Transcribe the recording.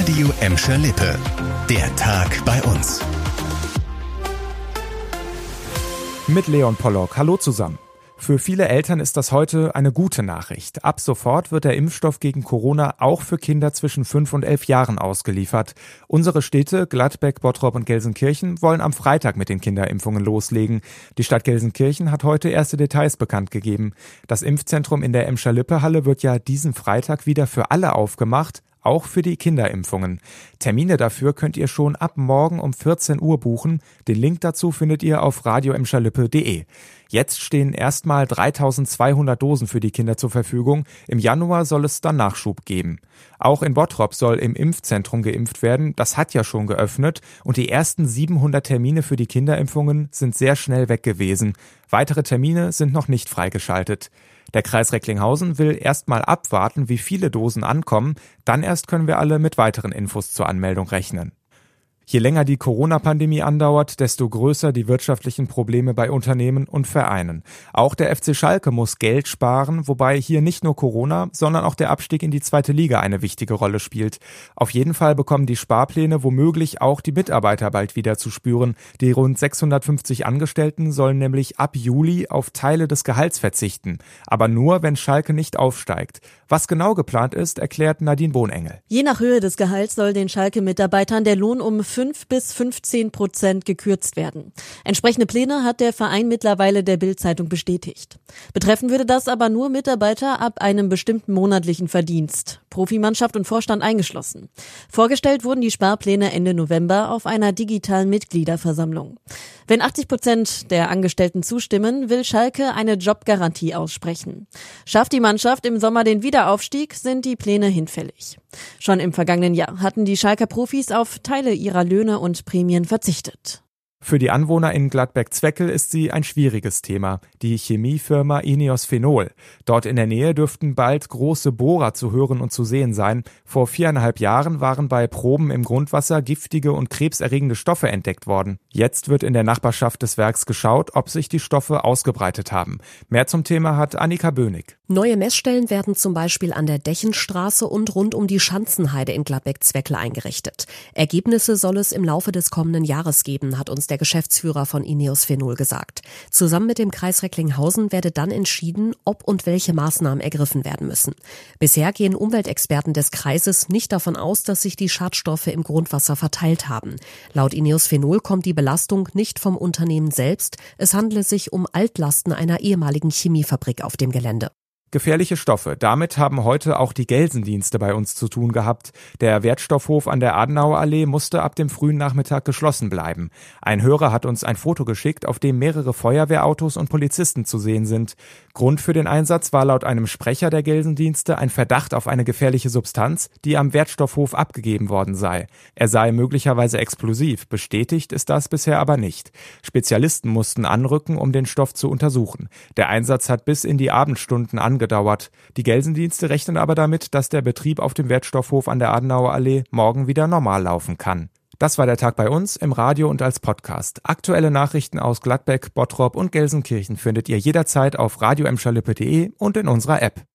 Radio Emscher Lippe. Der Tag bei uns. Mit Leon Pollock. Hallo zusammen. Für viele Eltern ist das heute eine gute Nachricht. Ab sofort wird der Impfstoff gegen Corona auch für Kinder zwischen fünf und elf Jahren ausgeliefert. Unsere Städte Gladbeck, Bottrop und Gelsenkirchen wollen am Freitag mit den Kinderimpfungen loslegen. Die Stadt Gelsenkirchen hat heute erste Details bekannt gegeben. Das Impfzentrum in der Emscher Lippe Halle wird ja diesen Freitag wieder für alle aufgemacht auch für die Kinderimpfungen. Termine dafür könnt ihr schon ab morgen um 14 Uhr buchen. Den Link dazu findet ihr auf radioemscherlippe.de. Jetzt stehen erstmal 3200 Dosen für die Kinder zur Verfügung. Im Januar soll es dann Nachschub geben. Auch in Bottrop soll im Impfzentrum geimpft werden. Das hat ja schon geöffnet und die ersten 700 Termine für die Kinderimpfungen sind sehr schnell weg gewesen. Weitere Termine sind noch nicht freigeschaltet. Der Kreis Recklinghausen will erstmal abwarten, wie viele Dosen ankommen, dann erst können wir alle mit weiteren Infos zur Anmeldung rechnen. Je länger die Corona-Pandemie andauert, desto größer die wirtschaftlichen Probleme bei Unternehmen und Vereinen. Auch der FC Schalke muss Geld sparen, wobei hier nicht nur Corona, sondern auch der Abstieg in die zweite Liga eine wichtige Rolle spielt. Auf jeden Fall bekommen die Sparpläne womöglich auch die Mitarbeiter bald wieder zu spüren. Die rund 650 Angestellten sollen nämlich ab Juli auf Teile des Gehalts verzichten. Aber nur, wenn Schalke nicht aufsteigt. Was genau geplant ist, erklärt Nadine Bohnengel. Je nach Höhe des Gehalts soll den Schalke-Mitarbeitern der Lohn um 5 bis 15 Prozent gekürzt werden. Entsprechende Pläne hat der Verein mittlerweile der Bild-Zeitung bestätigt. Betreffen würde das aber nur Mitarbeiter ab einem bestimmten monatlichen Verdienst. Profimannschaft und Vorstand eingeschlossen. Vorgestellt wurden die Sparpläne Ende November auf einer digitalen Mitgliederversammlung. Wenn 80 Prozent der Angestellten zustimmen, will Schalke eine Jobgarantie aussprechen. Schafft die Mannschaft im Sommer den Wiederaufstieg, sind die Pläne hinfällig. Schon im vergangenen Jahr hatten die Schalker Profis auf Teile ihrer Löhne und Prämien verzichtet. Für die Anwohner in Gladbeck-Zweckel ist sie ein schwieriges Thema, die Chemiefirma Ineos Phenol. Dort in der Nähe dürften bald große Bohrer zu hören und zu sehen sein. Vor viereinhalb Jahren waren bei Proben im Grundwasser giftige und krebserregende Stoffe entdeckt worden. Jetzt wird in der Nachbarschaft des Werks geschaut, ob sich die Stoffe ausgebreitet haben. Mehr zum Thema hat Annika Bönig. Neue Messstellen werden zum Beispiel an der Dächenstraße und rund um die Schanzenheide in Gladbeck-Zweckel eingerichtet. Ergebnisse soll es im Laufe des kommenden Jahres geben, hat uns der Geschäftsführer von Ineos Phenol gesagt. Zusammen mit dem Kreis Recklinghausen werde dann entschieden, ob und welche Maßnahmen ergriffen werden müssen. Bisher gehen Umweltexperten des Kreises nicht davon aus, dass sich die Schadstoffe im Grundwasser verteilt haben. Laut Ineos Phenol kommt die Belastung nicht vom Unternehmen selbst. Es handle sich um Altlasten einer ehemaligen Chemiefabrik auf dem Gelände. Gefährliche Stoffe. Damit haben heute auch die Gelsendienste bei uns zu tun gehabt. Der Wertstoffhof an der Adenauer Allee musste ab dem frühen Nachmittag geschlossen bleiben. Ein Hörer hat uns ein Foto geschickt, auf dem mehrere Feuerwehrautos und Polizisten zu sehen sind. Grund für den Einsatz war laut einem Sprecher der Gelsendienste ein Verdacht auf eine gefährliche Substanz, die am Wertstoffhof abgegeben worden sei. Er sei möglicherweise explosiv. Bestätigt ist das bisher aber nicht. Spezialisten mussten anrücken, um den Stoff zu untersuchen. Der Einsatz hat bis in die Abendstunden angedauert. Die Gelsendienste rechnen aber damit, dass der Betrieb auf dem Wertstoffhof an der Adenauer Allee morgen wieder normal laufen kann. Das war der Tag bei uns im Radio und als Podcast. Aktuelle Nachrichten aus Gladbeck, Bottrop und Gelsenkirchen findet ihr jederzeit auf radioemschalippe.de und in unserer App.